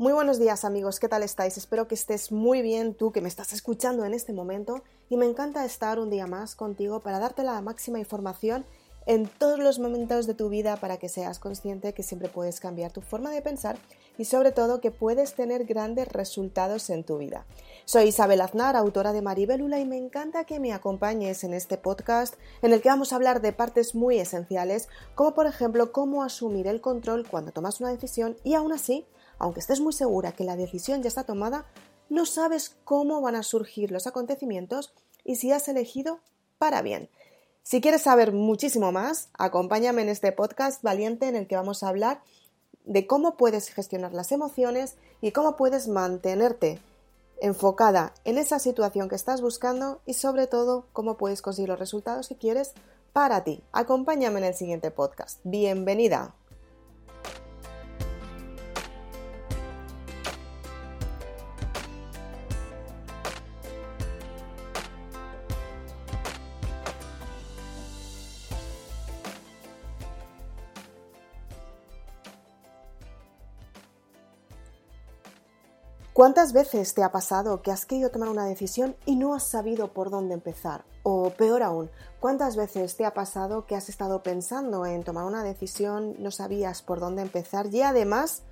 Muy buenos días amigos, ¿qué tal estáis? Espero que estés muy bien tú que me estás escuchando en este momento y me encanta estar un día más contigo para darte la máxima información en todos los momentos de tu vida para que seas consciente que siempre puedes cambiar tu forma de pensar y sobre todo que puedes tener grandes resultados en tu vida. Soy Isabel Aznar, autora de Maribelula y me encanta que me acompañes en este podcast en el que vamos a hablar de partes muy esenciales como por ejemplo cómo asumir el control cuando tomas una decisión y aún así aunque estés muy segura que la decisión ya está tomada, no sabes cómo van a surgir los acontecimientos y si has elegido para bien. Si quieres saber muchísimo más, acompáñame en este podcast valiente en el que vamos a hablar de cómo puedes gestionar las emociones y cómo puedes mantenerte enfocada en esa situación que estás buscando y sobre todo cómo puedes conseguir los resultados que quieres para ti. Acompáñame en el siguiente podcast. Bienvenida. ¿Cuántas veces te ha pasado que has querido tomar una decisión y no has sabido por dónde empezar? O peor aún, ¿cuántas veces te ha pasado que has estado pensando en tomar una decisión, no sabías por dónde empezar y además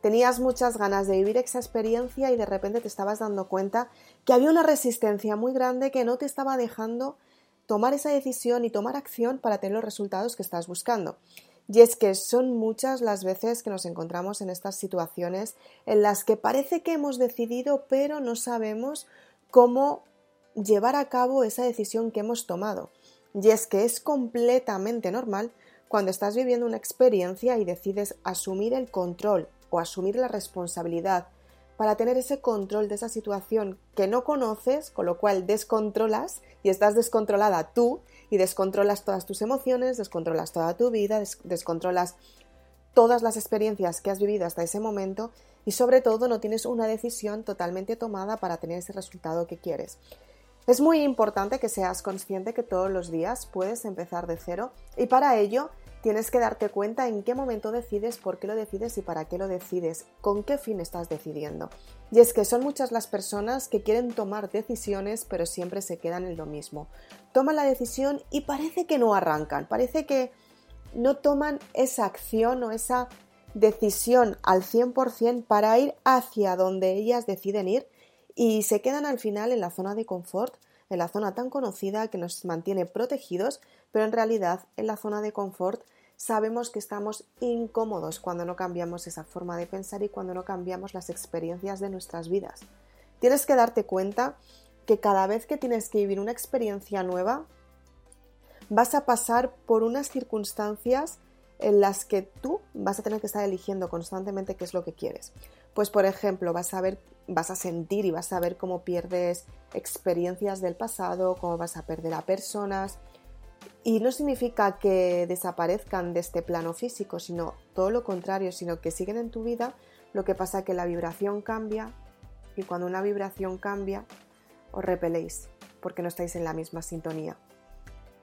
tenías muchas ganas de vivir esa experiencia y de repente te estabas dando cuenta que había una resistencia muy grande que no te estaba dejando tomar esa decisión y tomar acción para tener los resultados que estás buscando? Y es que son muchas las veces que nos encontramos en estas situaciones en las que parece que hemos decidido pero no sabemos cómo llevar a cabo esa decisión que hemos tomado. Y es que es completamente normal cuando estás viviendo una experiencia y decides asumir el control o asumir la responsabilidad para tener ese control de esa situación que no conoces, con lo cual descontrolas y estás descontrolada tú y descontrolas todas tus emociones, descontrolas toda tu vida, descontrolas todas las experiencias que has vivido hasta ese momento y sobre todo no tienes una decisión totalmente tomada para tener ese resultado que quieres. Es muy importante que seas consciente que todos los días puedes empezar de cero y para ello tienes que darte cuenta en qué momento decides, por qué lo decides y para qué lo decides, con qué fin estás decidiendo. Y es que son muchas las personas que quieren tomar decisiones pero siempre se quedan en lo mismo. Toman la decisión y parece que no arrancan, parece que no toman esa acción o esa decisión al 100% para ir hacia donde ellas deciden ir y se quedan al final en la zona de confort, en la zona tan conocida que nos mantiene protegidos, pero en realidad en la zona de confort sabemos que estamos incómodos cuando no cambiamos esa forma de pensar y cuando no cambiamos las experiencias de nuestras vidas. Tienes que darte cuenta que cada vez que tienes que vivir una experiencia nueva, vas a pasar por unas circunstancias en las que tú vas a tener que estar eligiendo constantemente qué es lo que quieres. Pues por ejemplo, vas a ver, vas a sentir y vas a ver cómo pierdes experiencias del pasado, cómo vas a perder a personas. Y no significa que desaparezcan de este plano físico, sino todo lo contrario, sino que siguen en tu vida. Lo que pasa es que la vibración cambia y cuando una vibración cambia, os repeléis porque no estáis en la misma sintonía.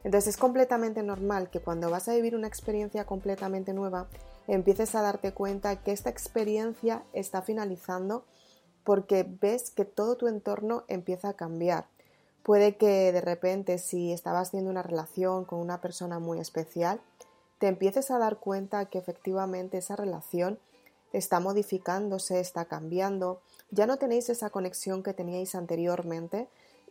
Entonces es completamente normal que cuando vas a vivir una experiencia completamente nueva, empieces a darte cuenta que esta experiencia está finalizando porque ves que todo tu entorno empieza a cambiar. Puede que de repente si estabas haciendo una relación con una persona muy especial, te empieces a dar cuenta que efectivamente esa relación está modificándose, está cambiando, ya no tenéis esa conexión que teníais anteriormente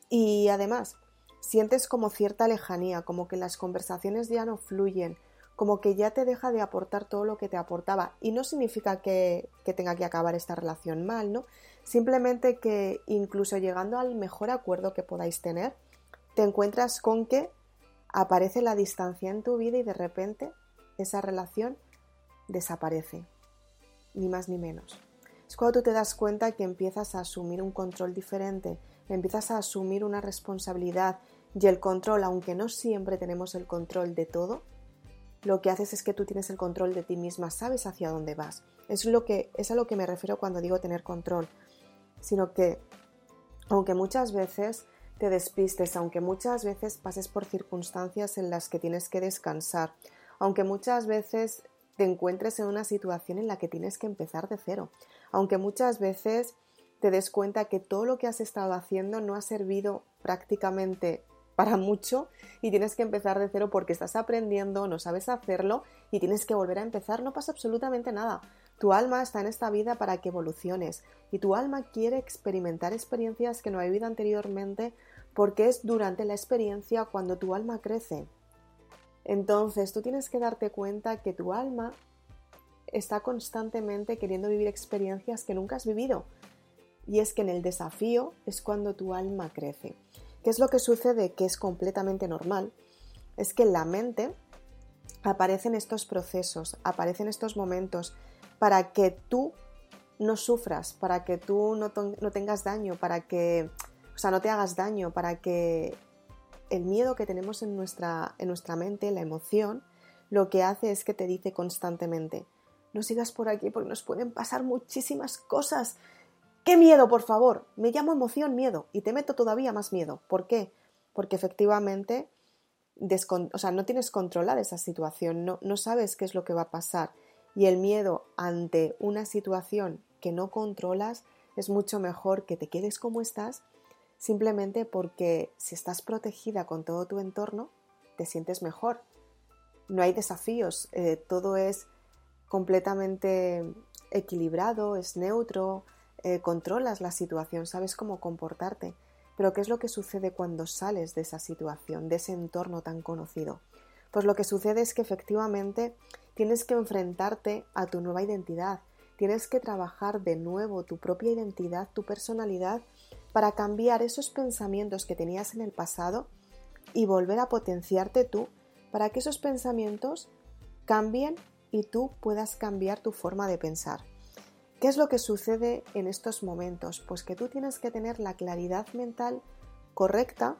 y además sientes como cierta lejanía, como que las conversaciones ya no fluyen, como que ya te deja de aportar todo lo que te aportaba. Y no significa que, que, tenga que acabar esta relación mal, ¿no? Simplemente que incluso llegando al mejor acuerdo que podáis tener, te encuentras con que aparece la distancia en tu vida y de repente esa relación desaparece. Ni más ni menos. Es cuando tú te das cuenta que empiezas a asumir un control diferente, empiezas a asumir una responsabilidad y el control, aunque no siempre tenemos el control de todo, lo que haces es que tú tienes el control de ti misma, sabes hacia dónde vas. Es, lo que, es a lo que me refiero cuando digo tener control, sino que aunque muchas veces te despistes, aunque muchas veces pases por circunstancias en las que tienes que descansar, aunque muchas veces te encuentres en una situación en la que tienes que empezar de cero. Aunque muchas veces te des cuenta que todo lo que has estado haciendo no ha servido prácticamente para mucho y tienes que empezar de cero porque estás aprendiendo, no sabes hacerlo y tienes que volver a empezar, no pasa absolutamente nada. Tu alma está en esta vida para que evoluciones y tu alma quiere experimentar experiencias que no ha vivido anteriormente porque es durante la experiencia cuando tu alma crece. Entonces tú tienes que darte cuenta que tu alma está constantemente queriendo vivir experiencias que nunca has vivido. Y es que en el desafío es cuando tu alma crece. ¿Qué es lo que sucede? Que es completamente normal. Es que en la mente aparecen estos procesos, aparecen estos momentos para que tú no sufras, para que tú no, no tengas daño, para que, o sea, no te hagas daño, para que el miedo que tenemos en nuestra, en nuestra mente, la emoción, lo que hace es que te dice constantemente, no sigas por aquí porque nos pueden pasar muchísimas cosas. ¡Qué miedo, por favor! Me llamo emoción miedo y te meto todavía más miedo. ¿Por qué? Porque efectivamente o sea, no tienes controlada esa situación, no, no sabes qué es lo que va a pasar. Y el miedo ante una situación que no controlas es mucho mejor que te quedes como estás simplemente porque si estás protegida con todo tu entorno, te sientes mejor. No hay desafíos, eh, todo es completamente equilibrado, es neutro, eh, controlas la situación, sabes cómo comportarte. Pero ¿qué es lo que sucede cuando sales de esa situación, de ese entorno tan conocido? Pues lo que sucede es que efectivamente tienes que enfrentarte a tu nueva identidad, tienes que trabajar de nuevo tu propia identidad, tu personalidad para cambiar esos pensamientos que tenías en el pasado y volver a potenciarte tú para que esos pensamientos cambien y tú puedas cambiar tu forma de pensar. ¿Qué es lo que sucede en estos momentos? Pues que tú tienes que tener la claridad mental correcta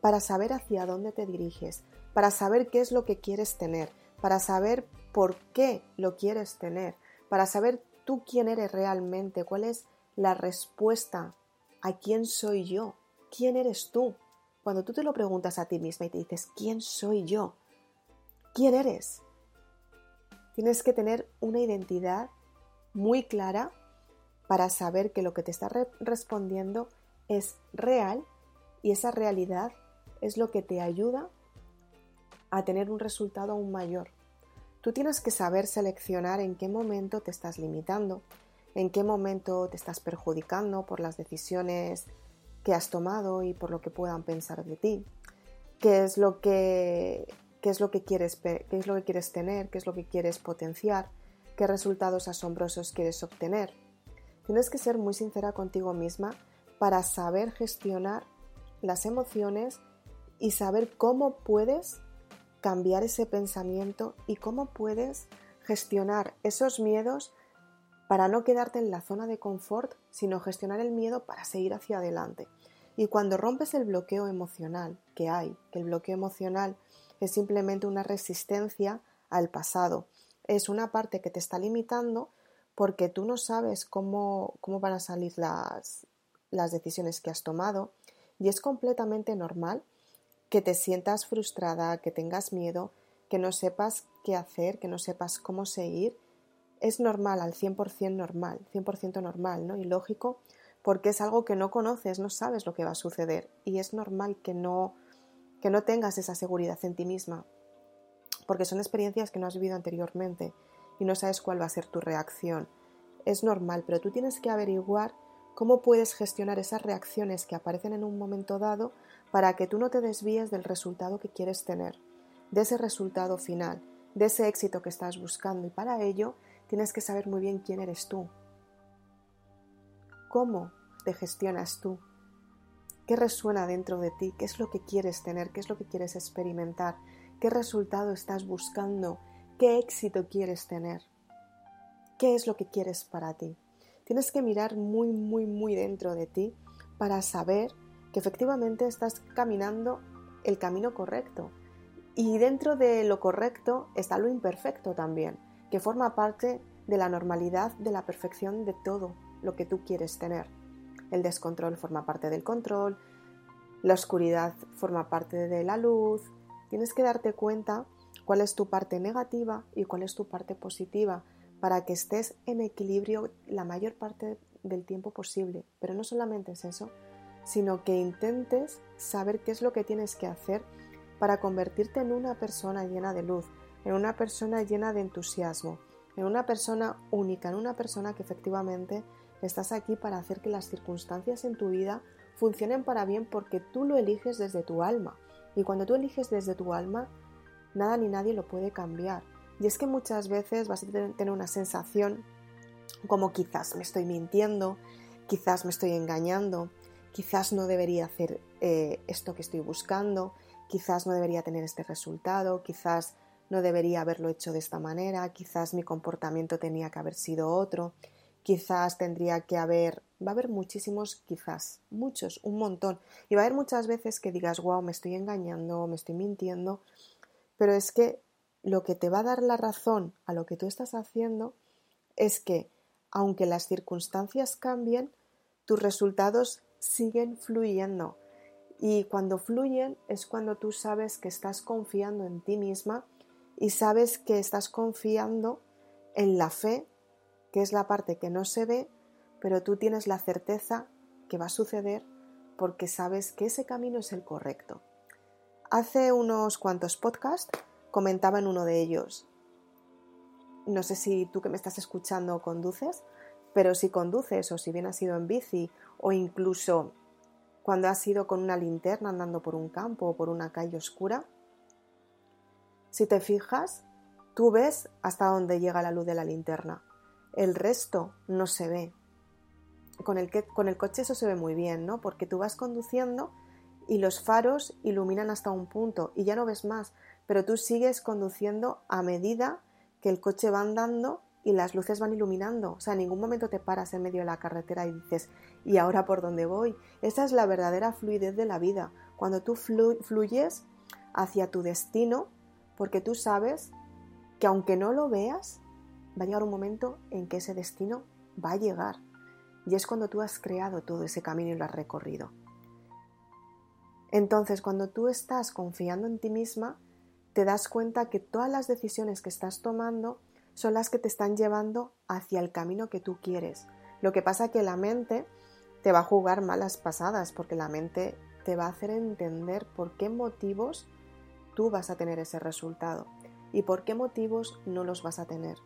para saber hacia dónde te diriges, para saber qué es lo que quieres tener, para saber por qué lo quieres tener, para saber tú quién eres realmente, cuál es la respuesta ¿A quién soy yo? ¿Quién eres tú? Cuando tú te lo preguntas a ti misma y te dices, ¿quién soy yo? ¿Quién eres? Tienes que tener una identidad muy clara para saber que lo que te está respondiendo es real y esa realidad es lo que te ayuda a tener un resultado aún mayor. Tú tienes que saber seleccionar en qué momento te estás limitando, en qué momento te estás perjudicando por las decisiones que has tomado y por lo que puedan pensar de ti, qué es lo que, qué es lo que, quieres, qué es lo que quieres tener, qué es lo que quieres potenciar, qué resultados asombrosos quieres obtener. Tienes que ser muy sincera contigo misma para saber gestionar las emociones y saber cómo puedes cambiar ese pensamiento y cómo puedes gestionar esos miedos para no quedarte en la zona de confort, sino gestionar el miedo para seguir hacia adelante. Y cuando rompes el bloqueo emocional que hay, que el bloqueo emocional es simplemente una resistencia al pasado, es una parte que te está limitando porque tú no sabes cómo, cómo van a salir las, las decisiones que has tomado y es completamente normal que te sientas frustrada, que tengas miedo, que no sepas qué hacer, que no sepas cómo seguir. Es normal, al 100% normal, 100% normal, ¿no? Y lógico, porque es algo que no conoces, no sabes lo que va a suceder. Y es normal que no que no tengas esa seguridad en ti misma, porque son experiencias que no has vivido anteriormente y no sabes cuál va a ser tu reacción. Es normal, pero tú tienes que averiguar cómo puedes gestionar esas reacciones que aparecen en un momento dado para que tú no te desvíes del resultado que quieres tener, de ese resultado final, de ese éxito que estás buscando y para ello Tienes que saber muy bien quién eres tú. ¿Cómo te gestionas tú? ¿Qué resuena dentro de ti? ¿Qué es lo que quieres tener? ¿Qué es lo que quieres experimentar? ¿Qué resultado estás buscando? ¿Qué éxito quieres tener? ¿Qué es lo que quieres para ti? Tienes que mirar muy, muy, muy dentro de ti para saber que efectivamente estás caminando el camino correcto. Y dentro de lo correcto está lo imperfecto también que forma parte de la normalidad de la perfección de todo lo que tú quieres tener. El descontrol forma parte del control, la oscuridad forma parte de la luz. Tienes que darte cuenta cuál es tu parte negativa y cuál es tu parte positiva para que estés en equilibrio la mayor parte del tiempo posible. Pero no solamente es eso, sino que intentes saber qué es lo que tienes que hacer para convertirte en una persona llena de luz, en una persona llena de entusiasmo, en una persona única, en una persona que efectivamente estás aquí para hacer que las circunstancias en tu vida funcionen para bien porque tú lo eliges desde tu alma. Y cuando tú eliges desde tu alma, nada ni nadie lo puede cambiar. Y es que muchas veces vas a tener una sensación como quizás me estoy mintiendo, quizás me estoy engañando, quizás no debería hacer eh, esto que estoy buscando, quizás no debería tener este resultado, quizás no debería haberlo hecho de esta manera, quizás mi comportamiento tenía que haber sido otro, quizás tendría que haber, va a haber muchísimos quizás, muchos, un montón, y va a haber muchas veces que digas, wow, me estoy engañando, me estoy mintiendo, pero es que lo que te va a dar la razón a lo que tú estás haciendo es que, aunque las circunstancias cambien, tus resultados siguen fluyendo. Y cuando fluyen es cuando tú sabes que estás confiando en ti misma y sabes que estás confiando en la fe, que es la parte que no se ve, pero tú tienes la certeza que va a suceder porque sabes que ese camino es el correcto. Hace unos cuantos podcasts comentaba en uno de ellos, no sé si tú que me estás escuchando conduces, pero si conduces o si bien has ido en bici o incluso cuando has ido con una linterna andando por un campo o por una calle oscura, si te fijas, tú ves hasta dónde llega la luz de la linterna. El resto no se ve. Con el, con el coche eso se ve muy bien, ¿no? Porque tú vas conduciendo y los faros iluminan hasta un punto y ya no ves más, pero tú sigues conduciendo a medida que el coche va andando y las luces van iluminando. O sea, en ningún momento te paras en medio de la carretera y dices, ¿y ahora por dónde voy? Esa es la verdadera fluidez de la vida. Cuando tú fluyes hacia tu destino, porque tú sabes que aunque no lo veas, va a llegar un momento en que ese destino va a llegar. Y es cuando tú has creado todo ese camino y lo has recorrido. Entonces, cuando tú estás confiando en ti misma, te das cuenta que todas las decisiones que estás tomando son las que te están llevando hacia el camino que tú quieres. Lo que pasa que la mente te va a jugar malas pasadas porque la mente te va a hacer entender por qué motivos tú vas a tener ese resultado y por qué motivos no los vas a tener.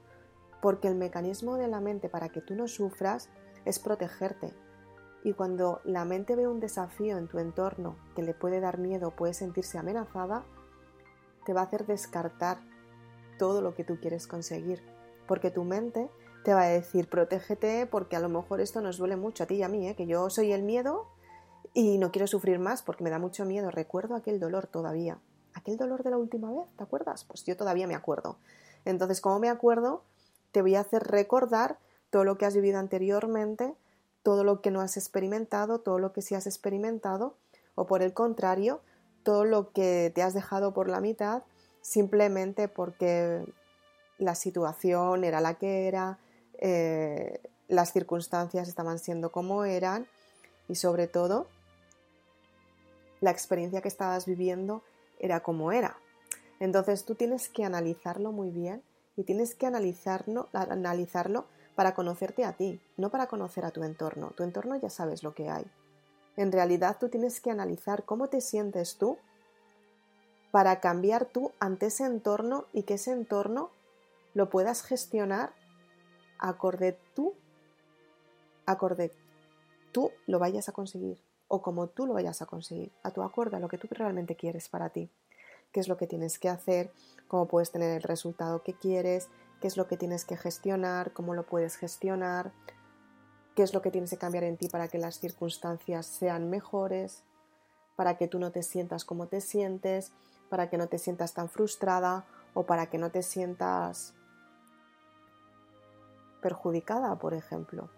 Porque el mecanismo de la mente para que tú no sufras es protegerte. Y cuando la mente ve un desafío en tu entorno que le puede dar miedo, puede sentirse amenazada, te va a hacer descartar todo lo que tú quieres conseguir, porque tu mente te va a decir, protégete porque a lo mejor esto nos duele mucho a ti y a mí, ¿eh? que yo soy el miedo y no quiero sufrir más porque me da mucho miedo. Recuerdo aquel dolor todavía. Aquel dolor de la última vez, ¿te acuerdas? Pues yo todavía me acuerdo. Entonces, como me acuerdo, te voy a hacer recordar todo lo que has vivido anteriormente, todo lo que no has experimentado, todo lo que sí has experimentado, o por el contrario, todo lo que te has dejado por la mitad simplemente porque la situación era la que era, eh, las circunstancias estaban siendo como eran y sobre todo la experiencia que estabas viviendo era como era. Entonces tú tienes que analizarlo muy bien y tienes que analizarlo, para conocerte a ti, no para conocer a tu entorno. Tu entorno ya sabes lo que hay. En realidad tú tienes que analizar cómo te sientes tú para cambiar tú ante ese entorno y que ese entorno lo puedas gestionar acorde tú, acorde tú lo vayas a conseguir o como tú lo vayas a conseguir, a tu acuerdo, a lo que tú realmente quieres para ti, qué es lo que tienes que hacer, cómo puedes tener el resultado que quieres, qué es lo que tienes que gestionar, cómo lo puedes gestionar, qué es lo que tienes que cambiar en ti para que las circunstancias sean mejores, para que tú no te sientas como te sientes, para que no te sientas tan frustrada o para que no te sientas perjudicada, por ejemplo.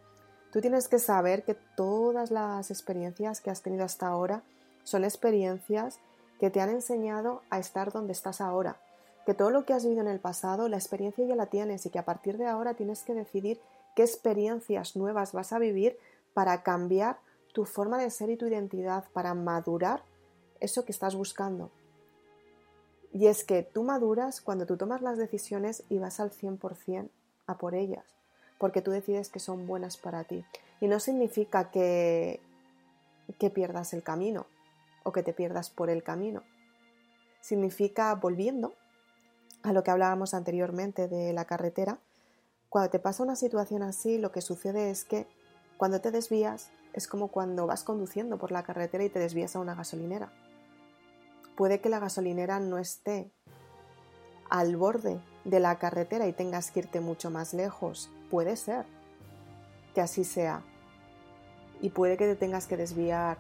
Tú tienes que saber que todas las experiencias que has tenido hasta ahora son experiencias que te han enseñado a estar donde estás ahora, que todo lo que has vivido en el pasado, la experiencia ya la tienes y que a partir de ahora tienes que decidir qué experiencias nuevas vas a vivir para cambiar tu forma de ser y tu identidad, para madurar eso que estás buscando. Y es que tú maduras cuando tú tomas las decisiones y vas al 100% a por ellas, porque tú decides que son buenas para ti. Y no significa que, que pierdas el camino o que te pierdas por el camino. Significa volviendo a lo que hablábamos anteriormente de la carretera. Cuando te pasa una situación así, lo que sucede es que cuando te desvías es como cuando vas conduciendo por la carretera y te desvías a una gasolinera. Puede que la gasolinera no esté al borde de la carretera y tengas que irte mucho más lejos. Puede ser que así sea. Y puede que te tengas que desviar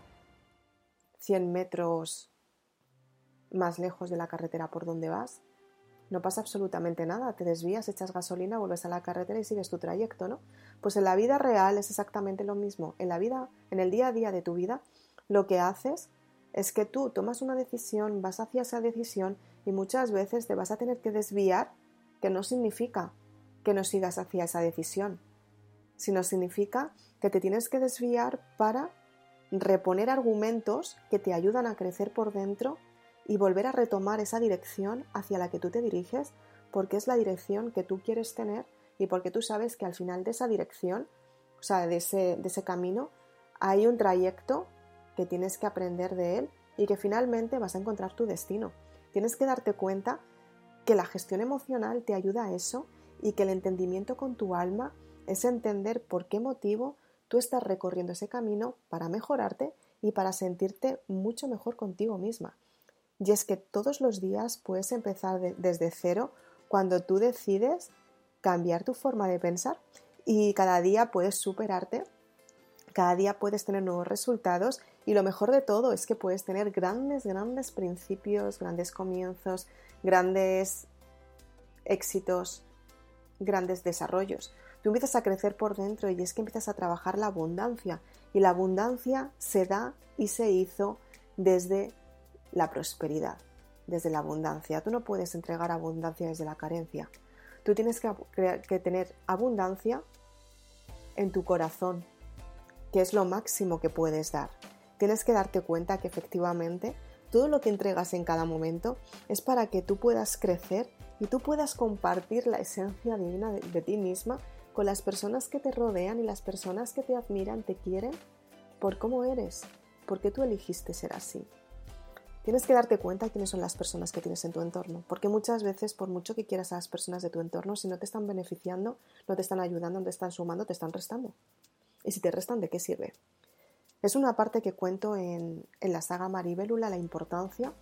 100 metros más lejos de la carretera por donde vas. No pasa absolutamente nada, te desvías, echas gasolina, vuelves a la carretera y sigues tu trayecto, ¿no? Pues en la vida real es exactamente lo mismo. En la vida, en el día a día de tu vida, lo que haces es que tú tomas una decisión, vas hacia esa decisión y muchas veces te vas a tener que desviar, que no significa que no sigas hacia esa decisión, sino significa que te tienes que desviar para reponer argumentos que te ayudan a crecer por dentro y volver a retomar esa dirección hacia la que tú te diriges, porque es la dirección que tú quieres tener y porque tú sabes que al final de esa dirección, o sea, de ese, de ese camino, hay un trayecto que tienes que aprender de él y que finalmente vas a encontrar tu destino. Tienes que darte cuenta que la gestión emocional te ayuda a eso y que el entendimiento con tu alma es entender por qué motivo tú estás recorriendo ese camino para mejorarte y para sentirte mucho mejor contigo misma. Y es que todos los días puedes empezar desde cero cuando tú decides cambiar tu forma de pensar y cada día puedes superarte, cada día puedes tener nuevos resultados y lo mejor de todo es que puedes tener grandes, grandes principios, grandes comienzos, grandes éxitos, grandes desarrollos. Tú empiezas a crecer por dentro y es que empiezas a trabajar la abundancia y la abundancia se da y se hizo desde la prosperidad, desde la abundancia. Tú no puedes entregar abundancia desde la carencia. Tú tienes que, tener abundancia en tu corazón, que es lo máximo que puedes dar. Tienes que darte cuenta que efectivamente todo lo que entregas en cada momento es para que tú puedas crecer y tú puedas compartir la esencia divina de ti misma con las personas que te rodean y las personas que te admiran, te quieren por cómo eres, porque tú elegiste ser así. Tienes que darte cuenta quiénes son las personas que tienes en tu entorno, porque muchas veces, por mucho que quieras a las personas de tu entorno, si no te están beneficiando, no te están ayudando, no te están sumando, te están restando. Y si te restan, ¿de qué sirve? Es una parte que cuento en, en la saga Maribélula, la importancia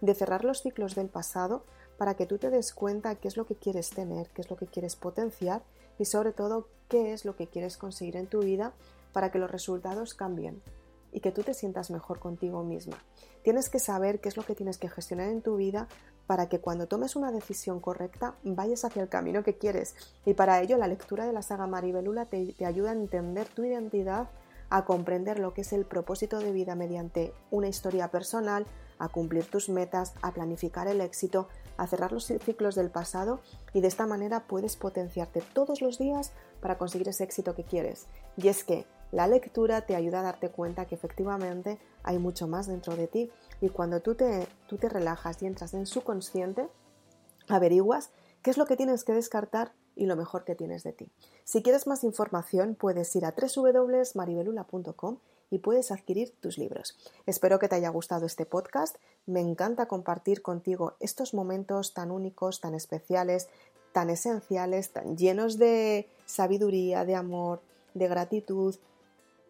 de cerrar los ciclos del pasado para que tú te des cuenta qué es lo que quieres tener, qué es lo que quieres potenciar y sobre todo qué es lo que quieres conseguir en tu vida para que los resultados cambien y que tú te sientas mejor contigo misma. Tienes que saber qué es lo que tienes que gestionar en tu vida para que cuando tomes una decisión correcta vayas hacia el camino que quieres. Y para ello la lectura de la saga Maribelula te, ayuda a entender tu identidad, a comprender lo que es el propósito de vida mediante una historia personal, a cumplir tus metas, a planificar el éxito, a cerrar los ciclos del pasado y de esta manera puedes potenciarte todos los días para conseguir ese éxito que quieres. Y es que la lectura te ayuda a darte cuenta que efectivamente hay mucho más dentro de ti y cuando tú te, tú te relajas y entras en su consciente, averiguas qué es lo que tienes que descartar y lo mejor que tienes de ti. Si quieres más información puedes ir a www.maribelula.com y puedes adquirir tus libros. Espero que te haya gustado este podcast. Me encanta compartir contigo estos momentos tan únicos, tan especiales, tan esenciales, tan llenos de sabiduría, de amor, de gratitud,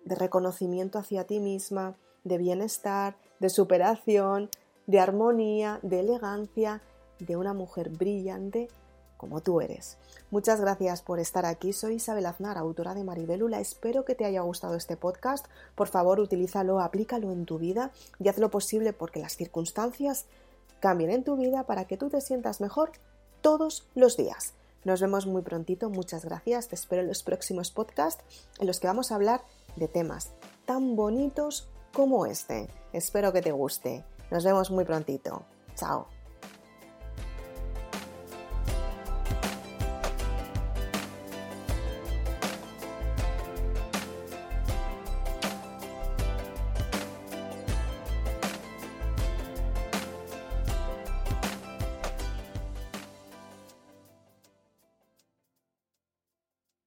de reconocimiento hacia ti misma, de bienestar, de superación, de armonía, de elegancia, de una mujer brillante como tú eres. Muchas gracias por estar aquí. Soy Isabel Aznar, autora de Maribelula. Espero que te haya gustado este podcast. Por favor, utilízalo, aplícalo en tu vida y haz lo posible porque las circunstancias cambien en tu vida para que tú te sientas mejor todos los días. Nos vemos muy prontito. Muchas gracias. Te espero en los próximos podcasts en los que vamos a hablar de temas tan bonitos como este. Espero que te guste. Nos vemos muy prontito. Chao.